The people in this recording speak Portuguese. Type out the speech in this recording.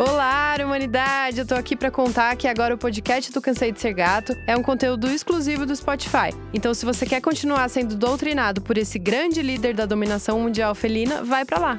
Olá, humanidade! Eu tô aqui para contar que agora o podcast do Cansei de Ser Gato é um conteúdo exclusivo do Spotify. Então, se você quer continuar sendo doutrinado por esse grande líder da dominação mundial felina, vai para lá.